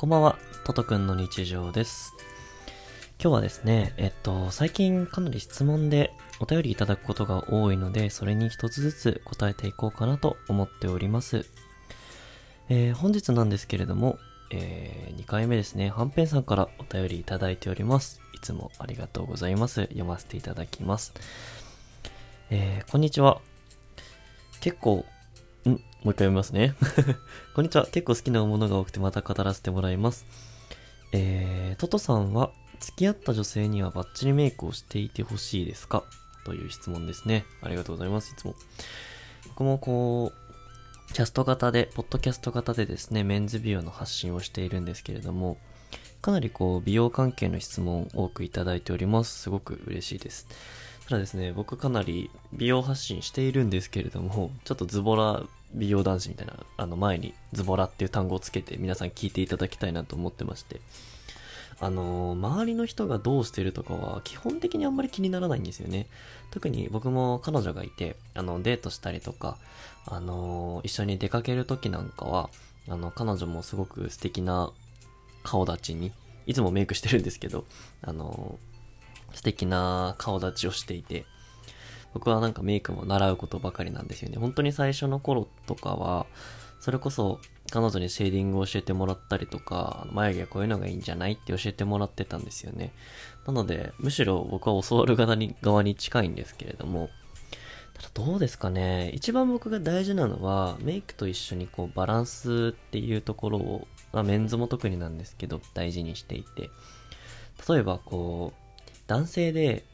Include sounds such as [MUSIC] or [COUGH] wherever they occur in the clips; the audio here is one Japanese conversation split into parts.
こんばんは、トトくんの日常です。今日はですね、えっと、最近かなり質問でお便りいただくことが多いので、それに一つずつ答えていこうかなと思っております。えー本日なんですけれども、え2回目ですね、はんぺんさんからお便りいただいております。いつもありがとうございます。読ませていただきます。えーこんにちは。結構、もう一回読みますね。[LAUGHS] こんにちは。結構好きなものが多くてまた語らせてもらいます。えー、トトさんは付き合った女性にはバッチリメイクをしていてほしいですか？という質問ですね。ありがとうございます。いつも。僕もこう、キャスト型で、ポッドキャスト型でですね、メンズ美容の発信をしているんですけれども、かなりこう、美容関係の質問を多くいただいております。すごく嬉しいです。ただですね、僕かなり美容発信しているんですけれども、ちょっとズボラ美容男子みたいな、あの前にズボラっていう単語をつけて皆さん聞いていただきたいなと思ってまして、あのー周りの人がどうしてるとかは基本的にあんまり気にならないんですよね。特に僕も彼女がいて、あの、デートしたりとか、あのー一緒に出かける時なんかは、あの、彼女もすごく素敵な顔立ちに、いつもメイクしてるんですけど、あのー素敵な顔立ちをしていて、僕はなんかメイクも習うことばかりなんですよね。本当に最初の頃とかは、それこそ彼女にシェーディングを教えてもらったりとか、眉毛はこういうのがいいんじゃないって教えてもらってたんですよね。なので、むしろ僕は教わる側に側に近いんですけれども、ただどうですかね。一番僕が大事なのは、メイクと一緒にこうバランスっていうところを、まあ、メンズも特になんですけど、大事にしていて、例えばこう、男性で、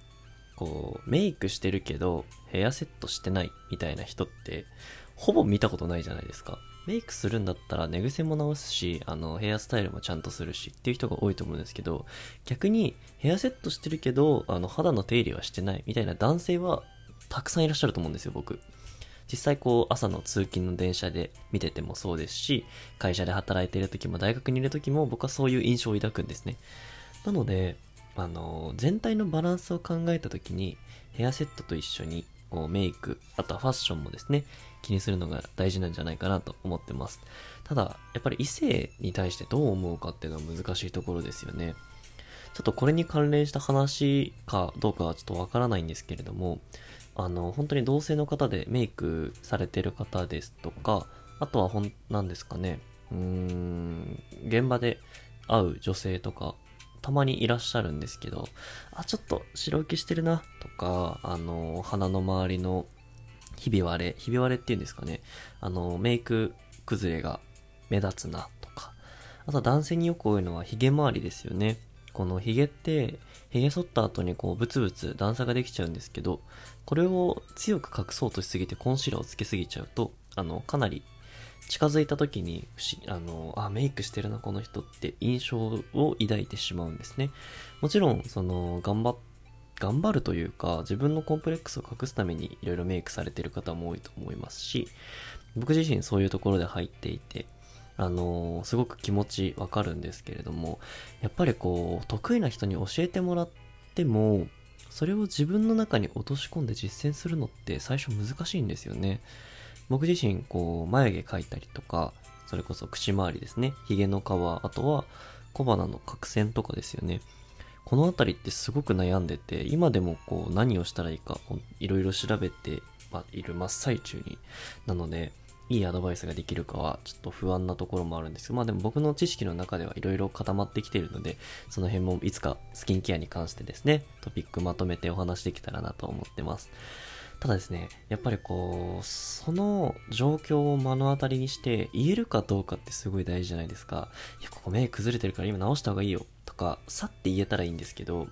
こう、メイクしてるけど、ヘアセットしてないみたいな人って、ほぼ見たことないじゃないですか。メイクするんだったら寝癖も直すし、あの、ヘアスタイルもちゃんとするしっていう人が多いと思うんですけど、逆にヘアセットしてるけど、あの、肌の手入れはしてないみたいな男性はたくさんいらっしゃると思うんですよ、僕。実際こう朝の通勤の電車で見ててもそうですし、会社で働いている時も大学にいる時も僕はそういう印象を抱くんですね。なので、あの、全体のバランスを考えた時に、ヘアセットと一緒に、こうメイク、あとはファッションもですね、気にするのが大事なんじゃないかなと思ってます。ただ、やっぱり異性に対してどう思うかっていうのは難しいところですよね。ちょっとこれに関連した話かどうかはちょっとわからないんですけれども、あの、本当に同性の方でメイクされてる方ですとか、あとはほん、なんですかね、うーん、現場で会う女性とか、たまにいらっしゃるんですけど、あ、ちょっと白浮きしてるな、とか、あの、鼻の周りのひび割れ、ひび割れっていうんですかね、あの、メイク崩れが目立つな、とか。あと男性によく多いのはヒゲ周りですよね。このヒゲって、ヒゲ剃った後にこうブツブツ段差ができちゃうんですけど、これを強く隠そうとしすぎてコンシーラーをつけすぎちゃうと、あの、かなり近づいた時に、あの、あ、メイクしてるな、この人って印象を抱いてしまうんですね。もちろん、その、頑張頑張るというか、自分のコンプレックスを隠すためにいろいろメイクされてる方も多いと思いますし、僕自身そういうところで入っていて、あのすごく気持ちわかるんですけれども、やっぱりこう、得意な人に教えてもらっても、それを自分の中に落とし込んで実践するのって最初難しいんですよね。僕自身、こう、眉毛描いたりとか、それこそ口周りですね、髭の皮、あとは小鼻の角栓とかですよね。このあたりってすごく悩んでて、今でもこう何をしたらいいか、いろいろ調べている真っ最中に。なので、いいアドバイスができるかはちょっと不安なところもあるんですけど、まあでも僕の知識の中ではいろいろ固まってきているので、その辺もいつかスキンケアに関してですね、トピックまとめてお話できたらなと思ってます。ただですね、やっぱりこう、その状況を目の当たりにして言えるかどうかってすごい大事じゃないですか。いや、ここ目崩れてるから今直した方がいいよとか、さって言えたらいいんですけど、いや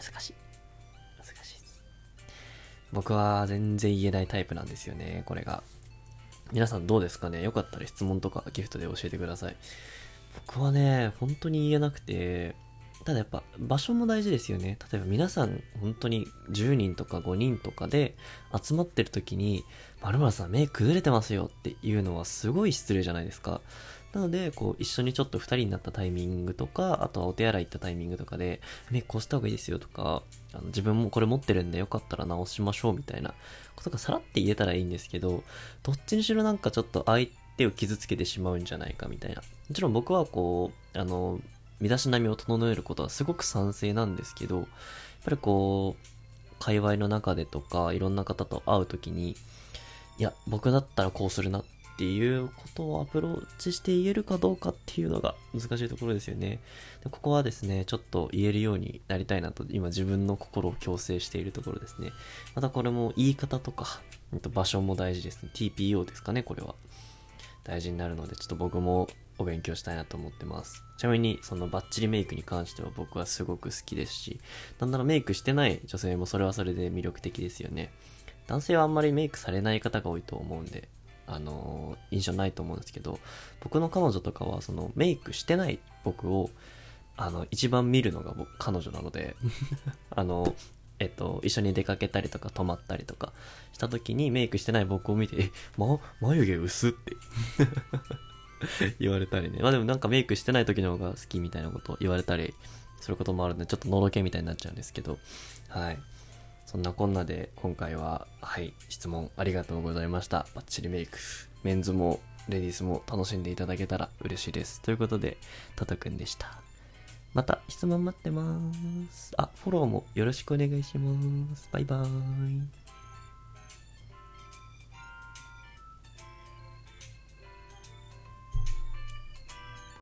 ー、難しい。難しい。僕は全然言えないタイプなんですよね、これが。皆さんどうですかね？よかったら質問とかギフトで教えてください。僕はね、本当に言えなくて、ただやっぱ場所も大事ですよね。例えば皆さん本当に10人とか5人とかで集まってる時に、〇〇さん目崩れてますよっていうのはすごい失礼じゃないですか。なので、こう一緒にちょっと2人になったタイミングとか、あとはお手洗い行ったタイミングとかで、目こうした方がいいですよとか、あの自分もこれ持ってるんでよかったら直しましょうみたいなことがさらって言えたらいいんですけど、どっちにしろなんかちょっと相手を傷つけてしまうんじゃないかみたいな。もちろん僕はこう、あの、身だしなみを整えることはすごく賛成なんですけど、やっぱりこう、界隈の中でとか、いろんな方と会うときに、いや、僕だったらこうするなっていうことをアプローチして言えるかどうかっていうのが難しいところですよね。でここはですね、ちょっと言えるようになりたいなと、今自分の心を強制しているところですね。またこれも言い方とか、場所も大事ですね。TPO ですかね、これは。大事になるので、ちょっと僕もお勉強したいなと思ってます。ちなみに、そのバッチリメイクに関しては僕はすごく好きですし、なんならメイクしてない女性もそれはそれで魅力的ですよね。男性はあんまりメイクされない方が多いと思うんで、あのー、印象ないと思うんですけど、僕の彼女とかは、そのメイクしてない僕を、あの、一番見るのが僕、彼女なので [LAUGHS] あの、えっと、一緒に出かけたりとか泊まったりとかした時にメイクしてない僕を見て、え、ま、眉毛薄って [LAUGHS] 言われたりね。まあでもなんかメイクしてない時の方が好きみたいなこと言われたりすることもあるんで、ちょっとのろけみたいになっちゃうんですけど、はい。そんなこんなで今回は、はい、質問ありがとうございました。バッチリメイク。メンズもレディースも楽しんでいただけたら嬉しいです。ということで、タトくんでした。また質問待ってます。あ、フォローもよろしくお願いします。バイバーイ。